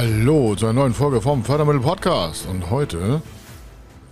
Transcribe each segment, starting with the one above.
Hallo zu einer neuen Folge vom Fördermittel Podcast. Und heute,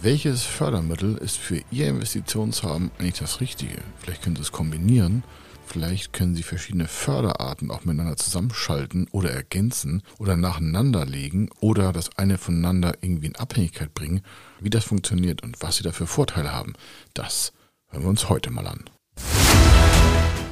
welches Fördermittel ist für Ihr Investitionshaben eigentlich das Richtige? Vielleicht können Sie es kombinieren. Vielleicht können Sie verschiedene Förderarten auch miteinander zusammenschalten oder ergänzen oder nacheinander legen oder das eine voneinander irgendwie in Abhängigkeit bringen. Wie das funktioniert und was Sie dafür Vorteile haben, das hören wir uns heute mal an.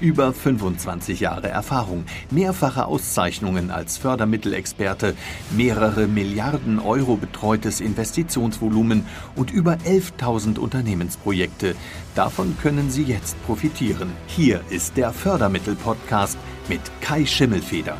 Über 25 Jahre Erfahrung, mehrfache Auszeichnungen als Fördermittelexperte, mehrere Milliarden Euro betreutes Investitionsvolumen und über 11.000 Unternehmensprojekte. Davon können Sie jetzt profitieren. Hier ist der Fördermittel-Podcast mit Kai Schimmelfeder.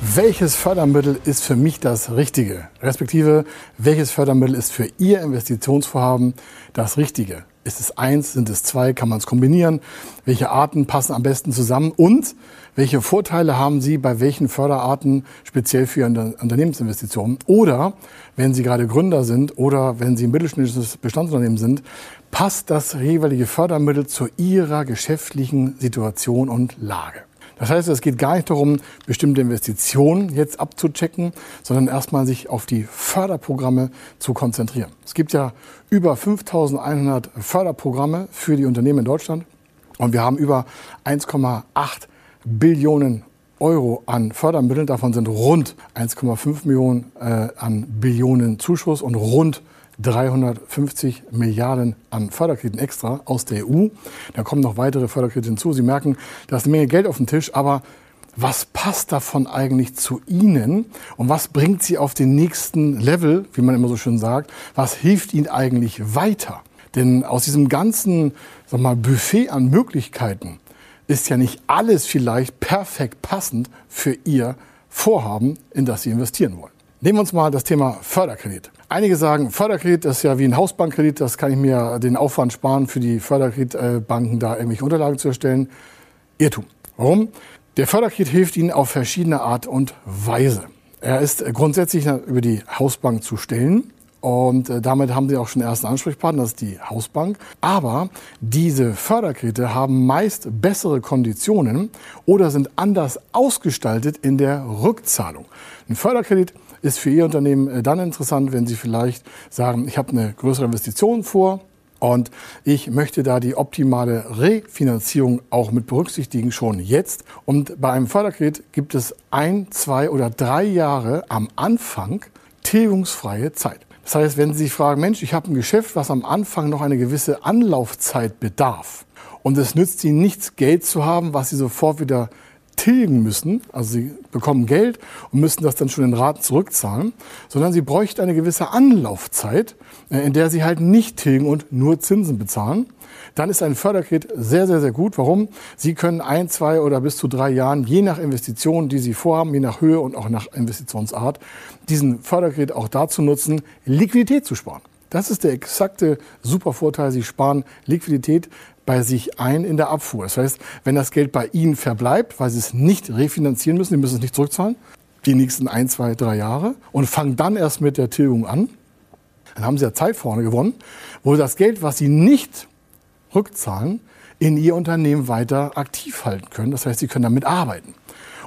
Welches Fördermittel ist für mich das Richtige? Respektive, welches Fördermittel ist für Ihr Investitionsvorhaben das Richtige? Ist es eins, sind es zwei, kann man es kombinieren? Welche Arten passen am besten zusammen? Und welche Vorteile haben Sie bei welchen Förderarten speziell für Ihre Unternehmensinvestitionen? Oder wenn Sie gerade Gründer sind oder wenn Sie ein mittelständisches Bestandsunternehmen sind, passt das jeweilige Fördermittel zu Ihrer geschäftlichen Situation und Lage? Das heißt, es geht gar nicht darum, bestimmte Investitionen jetzt abzuchecken, sondern erstmal sich auf die Förderprogramme zu konzentrieren. Es gibt ja über 5100 Förderprogramme für die Unternehmen in Deutschland und wir haben über 1,8 Billionen Euro an Fördermitteln. Davon sind rund 1,5 Millionen äh, an Billionen Zuschuss und rund 350 Milliarden an Förderkrediten extra aus der EU. Da kommen noch weitere Förderkredite hinzu. Sie merken, da ist eine Menge Geld auf dem Tisch, aber was passt davon eigentlich zu Ihnen und was bringt Sie auf den nächsten Level, wie man immer so schön sagt? Was hilft Ihnen eigentlich weiter? Denn aus diesem ganzen sag mal, Buffet an Möglichkeiten ist ja nicht alles vielleicht perfekt passend für Ihr Vorhaben, in das Sie investieren wollen. Nehmen wir uns mal das Thema Förderkredit. Einige sagen, Förderkredit ist ja wie ein Hausbankkredit, das kann ich mir den Aufwand sparen, für die Förderkreditbanken da irgendwelche Unterlagen zu erstellen. Irrtum. Warum? Der Förderkredit hilft Ihnen auf verschiedene Art und Weise. Er ist grundsätzlich über die Hausbank zu stellen. Und äh, damit haben Sie auch schon ersten Ansprechpartner, das ist die Hausbank. Aber diese Förderkredite haben meist bessere Konditionen oder sind anders ausgestaltet in der Rückzahlung. Ein Förderkredit ist für Ihr Unternehmen äh, dann interessant, wenn Sie vielleicht sagen, ich habe eine größere Investition vor, und ich möchte da die optimale Refinanzierung auch mit berücksichtigen, schon jetzt. Und bei einem Förderkredit gibt es ein, zwei oder drei Jahre am Anfang tilgungsfreie Zeit. Das heißt, wenn Sie sich fragen, Mensch, ich habe ein Geschäft, was am Anfang noch eine gewisse Anlaufzeit bedarf und es nützt Ihnen nichts, Geld zu haben, was Sie sofort wieder tilgen müssen, also sie bekommen Geld und müssen das dann schon in Raten zurückzahlen, sondern sie bräuchten eine gewisse Anlaufzeit, äh, in der sie halt nicht tilgen und nur Zinsen bezahlen. Dann ist ein Förderkredit sehr, sehr, sehr gut. Warum? Sie können ein, zwei oder bis zu drei Jahren, je nach Investition, die Sie vorhaben, je nach Höhe und auch nach Investitionsart, diesen Förderkredit auch dazu nutzen, Liquidität zu sparen. Das ist der exakte Supervorteil. Sie sparen Liquidität bei sich ein in der Abfuhr. Das heißt, wenn das Geld bei Ihnen verbleibt, weil Sie es nicht refinanzieren müssen, Sie müssen es nicht zurückzahlen, die nächsten ein, zwei, drei Jahre und fangen dann erst mit der Tilgung an, dann haben Sie ja Zeit vorne gewonnen, wo das Geld, was Sie nicht rückzahlen, in Ihr Unternehmen weiter aktiv halten können. Das heißt, Sie können damit arbeiten.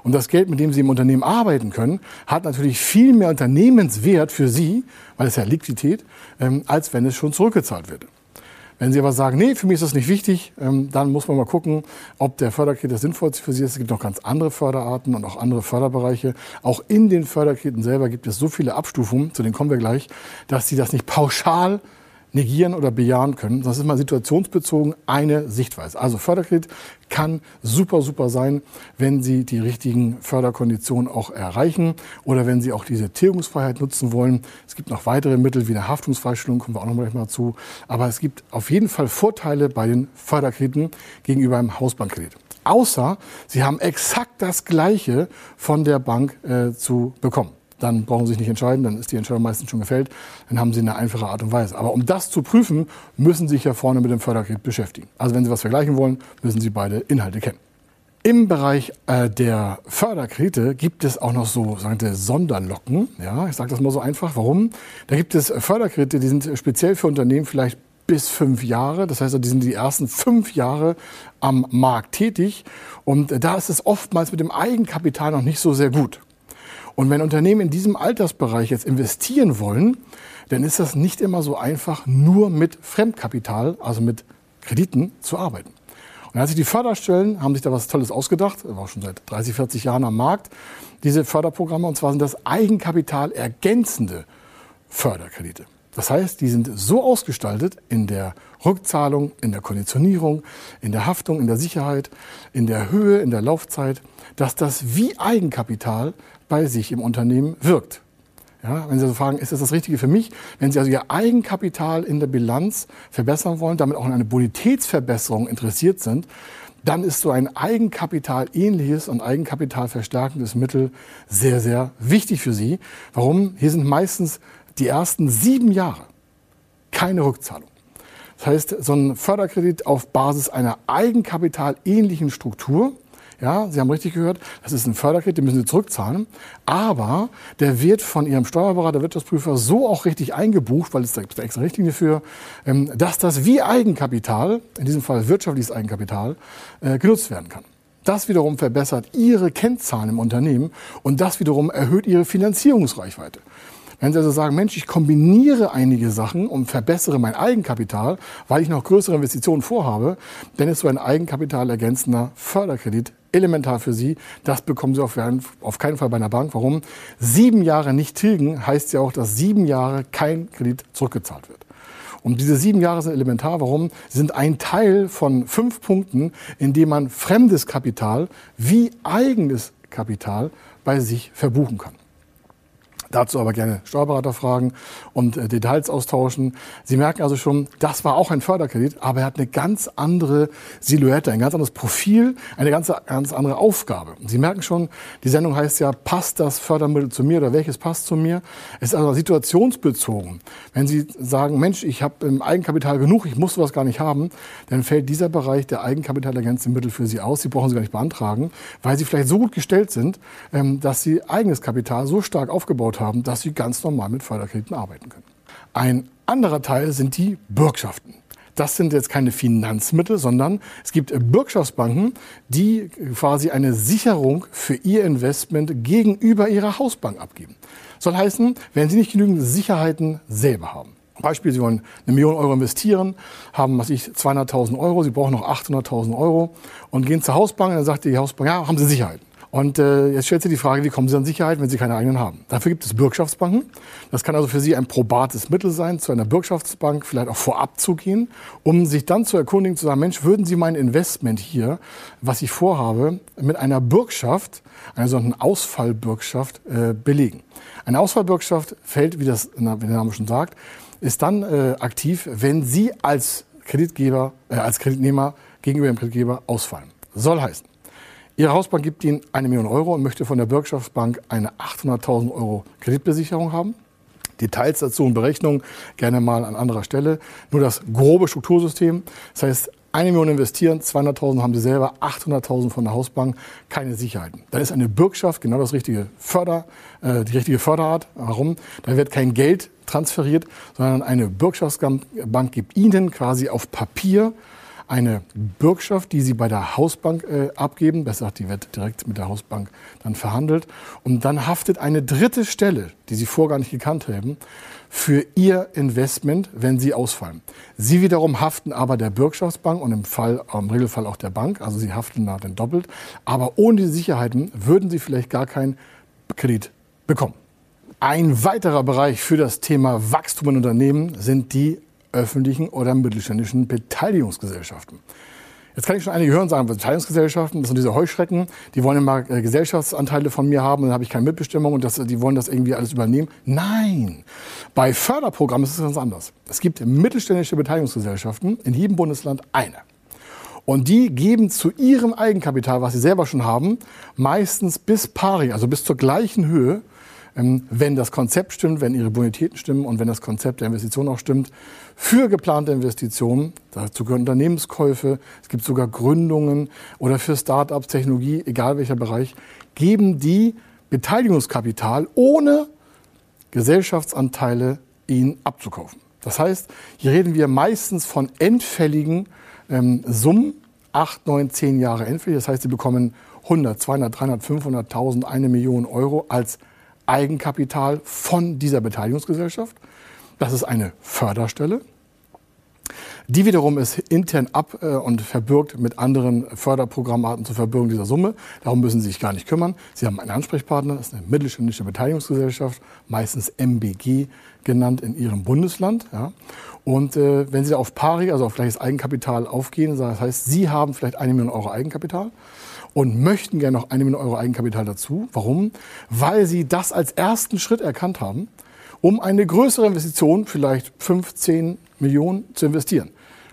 Und das Geld, mit dem Sie im Unternehmen arbeiten können, hat natürlich viel mehr Unternehmenswert für Sie, weil es ja Liquidität, ähm, als wenn es schon zurückgezahlt wird. Wenn Sie aber sagen, nee, für mich ist das nicht wichtig, ähm, dann muss man mal gucken, ob der Förderkredit das sinnvollste für Sie ist. Es gibt noch ganz andere Förderarten und auch andere Förderbereiche. Auch in den Förderkrediten selber gibt es so viele Abstufungen, zu denen kommen wir gleich, dass Sie das nicht pauschal negieren oder bejahen können. Das ist mal situationsbezogen eine Sichtweise. Also Förderkredit kann super, super sein, wenn Sie die richtigen Förderkonditionen auch erreichen oder wenn Sie auch diese Tilgungsfreiheit nutzen wollen. Es gibt noch weitere Mittel wie eine Haftungsfreistellung, kommen wir auch noch mal zu. Aber es gibt auf jeden Fall Vorteile bei den Förderkrediten gegenüber einem Hausbankkredit. Außer Sie haben exakt das Gleiche von der Bank äh, zu bekommen. Dann brauchen Sie sich nicht entscheiden, dann ist die Entscheidung meistens schon gefällt, dann haben Sie eine einfache Art und Weise. Aber um das zu prüfen, müssen Sie sich ja vorne mit dem Förderkredit beschäftigen. Also wenn Sie was vergleichen wollen, müssen Sie beide Inhalte kennen. Im Bereich äh, der Förderkredite gibt es auch noch so sogenannte Sonderlocken. Ja, ich sage das mal so einfach. Warum? Da gibt es Förderkredite, die sind speziell für Unternehmen vielleicht bis fünf Jahre. Das heißt, die sind die ersten fünf Jahre am Markt tätig. Und da ist es oftmals mit dem Eigenkapital noch nicht so sehr gut. Und wenn Unternehmen in diesem Altersbereich jetzt investieren wollen, dann ist das nicht immer so einfach, nur mit Fremdkapital, also mit Krediten zu arbeiten. Und als sich die Förderstellen haben sich da was Tolles ausgedacht, war schon seit 30, 40 Jahren am Markt, diese Förderprogramme, und zwar sind das Eigenkapital ergänzende Förderkredite. Das heißt, die sind so ausgestaltet in der Rückzahlung, in der Konditionierung, in der Haftung, in der Sicherheit, in der Höhe, in der Laufzeit, dass das wie Eigenkapital bei sich im Unternehmen wirkt. Ja, wenn Sie also fragen, ist das das Richtige für mich? Wenn Sie also Ihr Eigenkapital in der Bilanz verbessern wollen, damit auch in eine Bonitätsverbesserung interessiert sind, dann ist so ein Eigenkapital ähnliches und Eigenkapital verstärkendes Mittel sehr, sehr wichtig für Sie. Warum? Hier sind meistens die ersten sieben Jahre keine Rückzahlung. Das heißt, so ein Förderkredit auf Basis einer Eigenkapitalähnlichen Struktur, ja, Sie haben richtig gehört, das ist ein Förderkredit, den müssen Sie zurückzahlen. Aber der wird von Ihrem Steuerberater, Wirtschaftsprüfer so auch richtig eingebucht, weil es da gibt eine extra Richtlinie für, ähm, dass das wie Eigenkapital, in diesem Fall wirtschaftliches Eigenkapital, äh, genutzt werden kann. Das wiederum verbessert Ihre Kennzahlen im Unternehmen und das wiederum erhöht Ihre Finanzierungsreichweite. Wenn Sie also sagen, Mensch, ich kombiniere einige Sachen und verbessere mein Eigenkapital, weil ich noch größere Investitionen vorhabe, dann ist so ein Eigenkapital ergänzender Förderkredit elementar für Sie. Das bekommen Sie auf, keinen Fall bei einer Bank. Warum? Sieben Jahre nicht tilgen heißt ja auch, dass sieben Jahre kein Kredit zurückgezahlt wird. Und diese sieben Jahre sind elementar. Warum? Sie sind ein Teil von fünf Punkten, in dem man fremdes Kapital wie eigenes Kapital bei sich verbuchen kann. Dazu aber gerne Steuerberater fragen und äh, Details austauschen. Sie merken also schon, das war auch ein Förderkredit, aber er hat eine ganz andere Silhouette, ein ganz anderes Profil, eine ganz, ganz andere Aufgabe. Sie merken schon, die Sendung heißt ja, passt das Fördermittel zu mir oder welches passt zu mir? Es ist also situationsbezogen. Wenn Sie sagen, Mensch, ich habe im Eigenkapital genug, ich muss sowas gar nicht haben, dann fällt dieser Bereich der Eigenkapitalergänzenden Mittel für Sie aus. Sie brauchen sie gar nicht beantragen, weil Sie vielleicht so gut gestellt sind, ähm, dass Sie eigenes Kapital so stark aufgebaut haben, haben, dass sie ganz normal mit Förderkrediten arbeiten können. Ein anderer Teil sind die Bürgschaften. Das sind jetzt keine Finanzmittel, sondern es gibt Bürgschaftsbanken, die quasi eine Sicherung für ihr Investment gegenüber ihrer Hausbank abgeben. Soll heißen, wenn sie nicht genügend Sicherheiten selber haben. Beispiel, Sie wollen eine Million Euro investieren, haben, was ich, 200.000 Euro, Sie brauchen noch 800.000 Euro und gehen zur Hausbank und dann sagt die Hausbank, ja, haben Sie Sicherheiten? Und äh, jetzt stellt sich die Frage, wie kommen Sie an Sicherheit, wenn Sie keine eigenen haben? Dafür gibt es Bürgschaftsbanken. Das kann also für Sie ein probates Mittel sein, zu einer Bürgschaftsbank vielleicht auch vorab zu gehen, um sich dann zu erkundigen, zu sagen, Mensch, würden Sie mein Investment hier, was ich vorhabe, mit einer Bürgschaft, einer sogenannten Ausfallbürgschaft, äh, belegen? Eine Ausfallbürgschaft fällt, wie, das, wie der Name schon sagt, ist dann äh, aktiv, wenn Sie als Kreditgeber, äh, als Kreditnehmer gegenüber dem Kreditgeber ausfallen. Soll heißen, Ihre Hausbank gibt Ihnen eine Million Euro und möchte von der Bürgschaftsbank eine 800.000 Euro Kreditbesicherung haben. Details dazu und Berechnungen gerne mal an anderer Stelle. Nur das grobe Struktursystem. Das heißt, eine Million investieren, 200.000 haben Sie selber, 800.000 von der Hausbank, keine Sicherheiten. Dann ist eine Bürgschaft genau das richtige Förder, äh, die richtige Förderart. Warum? Da wird kein Geld transferiert, sondern eine Bürgschaftsbank gibt Ihnen quasi auf Papier eine Bürgschaft, die Sie bei der Hausbank äh, abgeben. Besser gesagt, die wird direkt mit der Hausbank dann verhandelt. Und dann haftet eine dritte Stelle, die Sie vorher gar nicht gekannt haben, für Ihr Investment, wenn Sie ausfallen. Sie wiederum haften aber der Bürgschaftsbank und im, Fall, im Regelfall auch der Bank. Also Sie haften da dann doppelt. Aber ohne die Sicherheiten würden Sie vielleicht gar keinen Kredit bekommen. Ein weiterer Bereich für das Thema Wachstum in Unternehmen sind die öffentlichen oder mittelständischen Beteiligungsgesellschaften. Jetzt kann ich schon einige hören und sagen, Beteiligungsgesellschaften, das sind diese Heuschrecken, die wollen immer äh, Gesellschaftsanteile von mir haben dann habe ich keine Mitbestimmung und das, die wollen das irgendwie alles übernehmen. Nein, bei Förderprogrammen ist es ganz anders. Es gibt mittelständische Beteiligungsgesellschaften, in jedem Bundesland eine. Und die geben zu ihrem Eigenkapital, was sie selber schon haben, meistens bis pari, also bis zur gleichen Höhe, wenn das Konzept stimmt, wenn Ihre Bonitäten stimmen und wenn das Konzept der Investition auch stimmt, für geplante Investitionen, dazu gehören Unternehmenskäufe, es gibt sogar Gründungen oder für Start-ups, Technologie, egal welcher Bereich, geben die Beteiligungskapital ohne Gesellschaftsanteile ihnen abzukaufen. Das heißt, hier reden wir meistens von endfälligen ähm, Summen, acht, neun, zehn Jahre endfällig. Das heißt, sie bekommen 100, 200, 300, 500.000, eine Million Euro als Eigenkapital von dieser Beteiligungsgesellschaft. Das ist eine Förderstelle. Die wiederum ist intern ab äh, und verbürgt mit anderen Förderprogrammarten zur Verbürgung dieser Summe. Darum müssen Sie sich gar nicht kümmern. Sie haben einen Ansprechpartner, das ist eine mittelständische Beteiligungsgesellschaft, meistens MBG genannt in Ihrem Bundesland. Ja. Und äh, wenn Sie auf pari, also auf gleiches Eigenkapital aufgehen, das heißt, Sie haben vielleicht eine Million Euro Eigenkapital und möchten gerne noch eine Million Euro Eigenkapital dazu. Warum? Weil Sie das als ersten Schritt erkannt haben, um eine größere Investition, vielleicht 15 Millionen, zu investieren.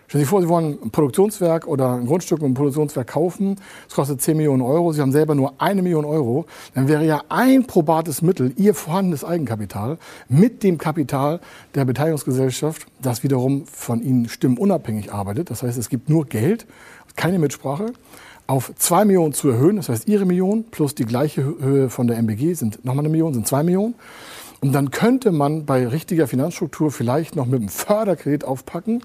Stellen Sie sich vor, Sie wollen ein Produktionswerk oder ein Grundstück und ein Produktionswerk kaufen. Es kostet 10 Millionen Euro. Sie haben selber nur eine Million Euro. Dann wäre ja ein probates Mittel Ihr vorhandenes Eigenkapital mit dem Kapital der Beteiligungsgesellschaft, das wiederum von Ihnen stimmunabhängig arbeitet. Das heißt, es gibt nur Geld, keine Mitsprache auf zwei Millionen zu erhöhen. Das heißt, Ihre Million plus die gleiche Höhe von der MBG sind nochmal eine Million, sind zwei Millionen. Und dann könnte man bei richtiger Finanzstruktur vielleicht noch mit einem Förderkredit aufpacken,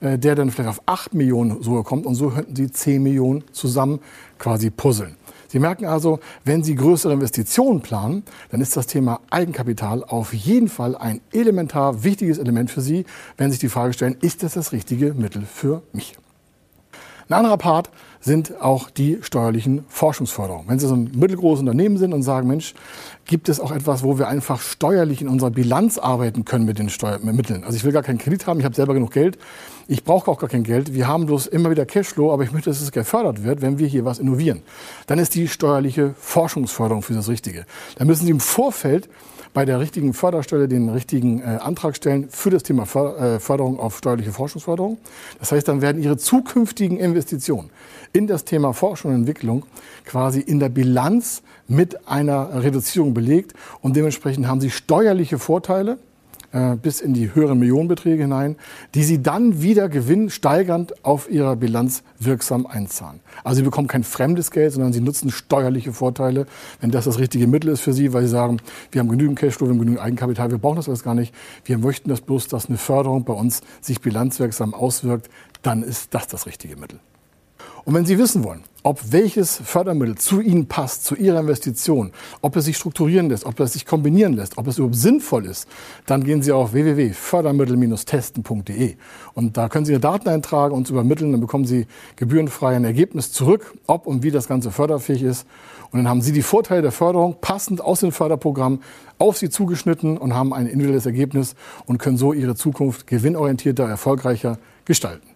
äh, der dann vielleicht auf 8 Millionen so kommt und so könnten Sie 10 Millionen zusammen quasi puzzeln. Sie merken also, wenn Sie größere Investitionen planen, dann ist das Thema Eigenkapital auf jeden Fall ein elementar wichtiges Element für Sie, wenn Sie sich die Frage stellen, ist das das richtige Mittel für mich? Ein anderer Part sind auch die steuerlichen Forschungsförderungen. Wenn Sie so ein mittelgroßes Unternehmen sind und sagen, Mensch, gibt es auch etwas, wo wir einfach steuerlich in unserer Bilanz arbeiten können mit den Steuermitteln? Also ich will gar keinen Kredit haben, ich habe selber genug Geld, ich brauche auch gar kein Geld, wir haben bloß immer wieder Cashflow, aber ich möchte, dass es gefördert wird, wenn wir hier was innovieren. Dann ist die steuerliche Forschungsförderung für das Richtige. Da müssen Sie im Vorfeld bei der richtigen Förderstelle den richtigen äh, Antrag stellen für das Thema äh, Förderung auf steuerliche Forschungsförderung. Das heißt, dann werden Ihre zukünftigen Investitionen in das Thema Forschung und Entwicklung quasi in der Bilanz mit einer Reduzierung belegt und dementsprechend haben Sie steuerliche Vorteile äh, bis in die höheren Millionenbeträge hinein, die sie dann wieder gewinnsteigernd auf ihrer Bilanz wirksam einzahlen. Also sie bekommen kein fremdes Geld, sondern sie nutzen steuerliche Vorteile, wenn das das richtige Mittel ist für sie, weil sie sagen, wir haben genügend Cashflow, wir haben genügend Eigenkapital, wir brauchen das alles gar nicht. Wir möchten das bloß, dass eine Förderung bei uns sich bilanzwirksam auswirkt, dann ist das das richtige Mittel. Und wenn Sie wissen wollen, ob welches Fördermittel zu Ihnen passt, zu Ihrer Investition, ob es sich strukturieren lässt, ob es sich kombinieren lässt, ob es überhaupt sinnvoll ist, dann gehen Sie auf www.fördermittel-testen.de und da können Sie Ihre Daten eintragen und übermitteln, dann bekommen Sie gebührenfrei ein Ergebnis zurück, ob und wie das Ganze förderfähig ist. Und dann haben Sie die Vorteile der Förderung passend aus dem Förderprogramm auf Sie zugeschnitten und haben ein individuelles Ergebnis und können so Ihre Zukunft gewinnorientierter, erfolgreicher gestalten.